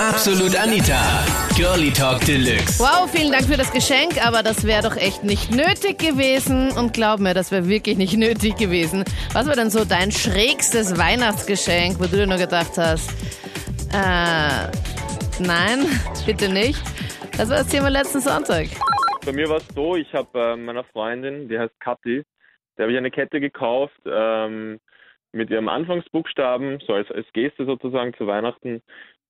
Absolut Anita. Girlie Talk Deluxe. Wow, vielen Dank für das Geschenk, aber das wäre doch echt nicht nötig gewesen. Und glaub mir, das wäre wirklich nicht nötig gewesen. Was war denn so dein schrägstes Weihnachtsgeschenk, wo du dir nur gedacht hast, äh, nein, bitte nicht? Das war das Thema letzten Sonntag. Bei mir war es so, ich habe äh, meiner Freundin, die heißt Kathi, der habe ich eine Kette gekauft ähm, mit ihrem Anfangsbuchstaben, so als, als Geste sozusagen zu Weihnachten.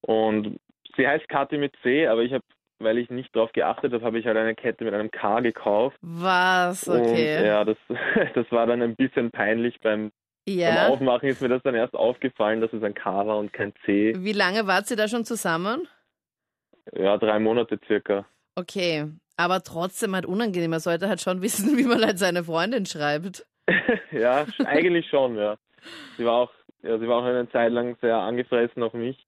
Und sie heißt Kathi mit C, aber ich habe, weil ich nicht darauf geachtet habe, habe ich halt eine Kette mit einem K gekauft. Was? Okay. Und ja, das, das war dann ein bisschen peinlich beim, ja. beim Aufmachen ist mir das dann erst aufgefallen, dass es ein K war und kein C. Wie lange wart ihr da schon zusammen? Ja, drei Monate circa. Okay, aber trotzdem halt unangenehm. Man sollte halt schon wissen, wie man halt seine Freundin schreibt. ja, eigentlich schon, ja. Sie war auch, ja, sie war auch eine Zeit lang sehr angefressen auf mich.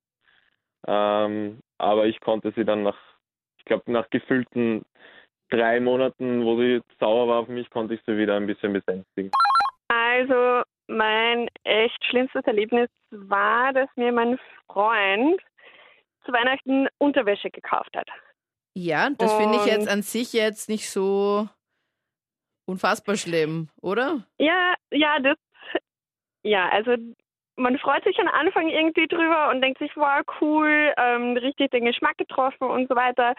Ähm, aber ich konnte sie dann nach, ich glaube, nach gefühlten drei Monaten, wo sie sauer war auf mich, konnte ich sie wieder ein bisschen besänftigen. Also mein echt schlimmstes Erlebnis war, dass mir mein Freund zu Weihnachten Unterwäsche gekauft hat. Ja, das finde ich jetzt an sich jetzt nicht so unfassbar schlimm, oder? Ja, ja, das, ja, also man freut sich am Anfang irgendwie drüber und denkt sich, wow, cool, ähm, richtig den Geschmack getroffen und so weiter.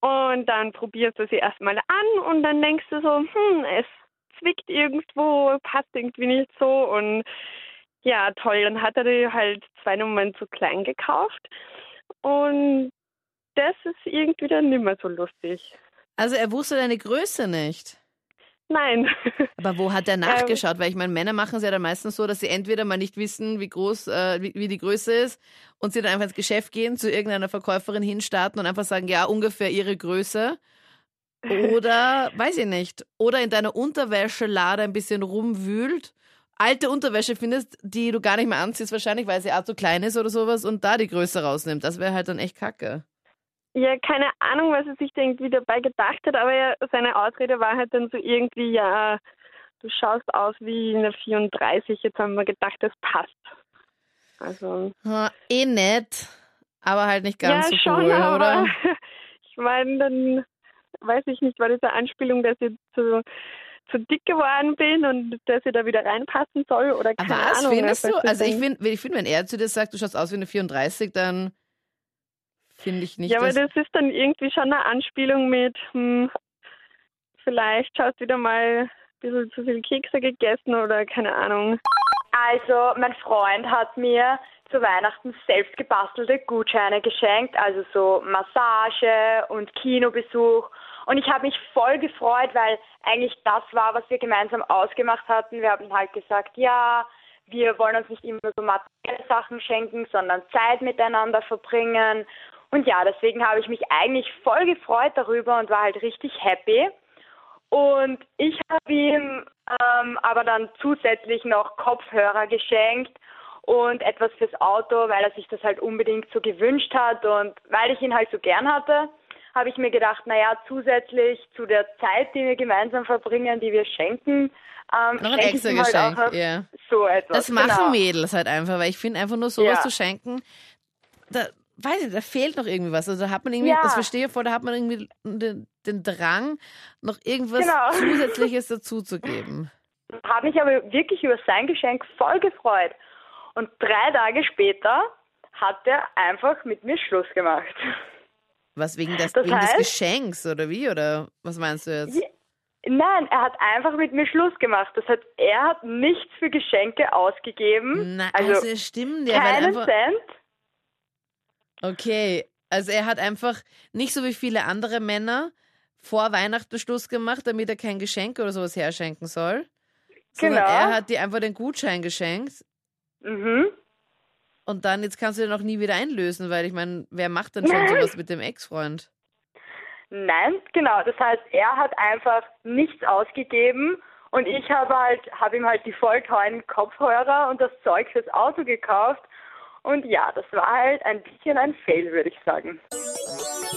Und dann probierst du sie erstmal an und dann denkst du so, hm, es zwickt irgendwo, passt irgendwie nicht so und ja, toll, dann hat er die halt zwei Nummern zu klein gekauft und das ist irgendwie dann nicht mehr so lustig. Also er wusste deine Größe nicht. Nein. Aber wo hat er nachgeschaut? Weil ich meine, Männer machen es ja dann meistens so, dass sie entweder mal nicht wissen, wie groß, äh, wie, wie die Größe ist und sie dann einfach ins Geschäft gehen, zu irgendeiner Verkäuferin hinstarten und einfach sagen, ja, ungefähr ihre Größe. Oder, weiß ich nicht, oder in deiner Unterwäschelade ein bisschen rumwühlt, alte Unterwäsche findest, die du gar nicht mehr anziehst, wahrscheinlich, weil sie auch zu klein ist oder sowas und da die Größe rausnimmt. Das wäre halt dann echt kacke. Ja, keine Ahnung, was er sich da irgendwie dabei gedacht hat, aber ja, seine Ausrede war halt dann so irgendwie, ja, du schaust aus wie eine 34, jetzt haben wir gedacht, das passt. Also, Ha, eh nett, aber halt nicht ganz ja, so schon, cool, aber oder? ich meine, dann weiß ich nicht, war das eine Anspielung, dass ich zu, zu dick geworden bin und dass ich da wieder reinpassen soll oder keine Was Ahnung. findest du? Also ich finde, ich find, wenn er zu dir sagt, du schaust aus wie eine 34, dann finde ich nicht, Ja, aber das ist dann irgendwie schon eine Anspielung mit, hm, vielleicht hast du wieder mal ein bisschen zu viel Kekse gegessen oder keine Ahnung. Also, mein Freund hat mir zu Weihnachten selbst gebastelte Gutscheine geschenkt, also so Massage und Kinobesuch. Und ich habe mich voll gefreut, weil eigentlich das war, was wir gemeinsam ausgemacht hatten. Wir haben halt gesagt, ja, wir wollen uns nicht immer so materielle Sachen schenken, sondern Zeit miteinander verbringen. Und ja, deswegen habe ich mich eigentlich voll gefreut darüber und war halt richtig happy. Und ich habe ihm ähm, aber dann zusätzlich noch Kopfhörer geschenkt und etwas fürs Auto, weil er sich das halt unbedingt so gewünscht hat. Und weil ich ihn halt so gern hatte, habe ich mir gedacht, naja, zusätzlich zu der Zeit, die wir gemeinsam verbringen, die wir schenken, ähm, Noch ein extra halt Geschenk, noch ja. so etwas. Das machen genau. Mädels halt einfach, weil ich finde einfach nur sowas Ja. zu schenken, da, weiß ich, da fehlt noch irgendwie was. Also da hat man irgendwie, Ja. das verstehe ich voll, da hat man irgendwie den, den Drang, noch irgendwas Genau. Zusätzliches dazuzugeben. habe mich aber wirklich über sein Geschenk voll gefreut. Und drei Tage später hat er einfach mit mir Schluss gemacht. Was, wegen, des, Das wegen des heißt- Geschenks oder wie? Oder was meinst du jetzt? Ja, Nein, er hat einfach mit mir Schluss gemacht. Das heißt, er hat nichts für Geschenke ausgegeben. Na, also, also stimmt, ja, keinen einfach, Cent. Okay, also er hat einfach nicht so wie viele andere Männer vor Weihnachten Schluss gemacht, damit er kein Geschenk oder sowas herschenken soll. Sondern Genau. er hat dir einfach den Gutschein geschenkt Mhm. und dann jetzt kannst du den auch nie wieder einlösen, weil ich meine, wer macht denn schon sowas mit dem Ex-Freund? Nein, genau. Das heißt, er hat einfach nichts ausgegeben und ich habe halt, habe ihm halt die voll teuren Kopfhörer und das Zeug fürs Auto gekauft. Und ja, das war halt ein bisschen ein Fail, würde ich sagen.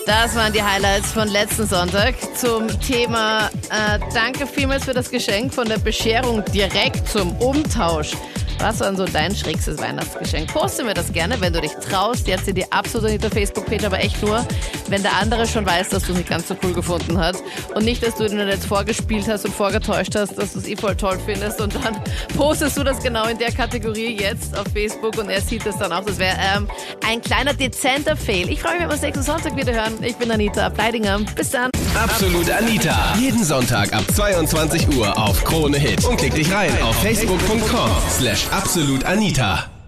Das waren die Highlights von letzten Sonntag zum Thema äh, Danke vielmals für das Geschenk von der Bescherung direkt zum Umtausch. Was war denn so dein schrägstes Weihnachtsgeschenk? Poste mir das gerne, wenn du dich traust. Jetzt sie dir absolut nicht der Facebook-Page, aber echt nur, wenn der andere schon weiß, dass du es nicht ganz so cool gefunden hast. Und nicht, dass du ihn jetzt vorgespielt hast und vorgetäuscht hast, dass du es eh voll toll findest. Und dann postest du das genau in der Kategorie jetzt auf Facebook und er sieht das dann auch. Das wäre ähm, ein kleiner dezenter Fail. Ich freue mich, wenn wir uns nächsten Sonntag wieder hören. Ich bin Anita Pleidinger. Bis dann. Absolut Anita. Jeden Sonntag ab 22 Uhr auf Krone Hit. Und klick dich rein auf facebook.com slash absolutanita.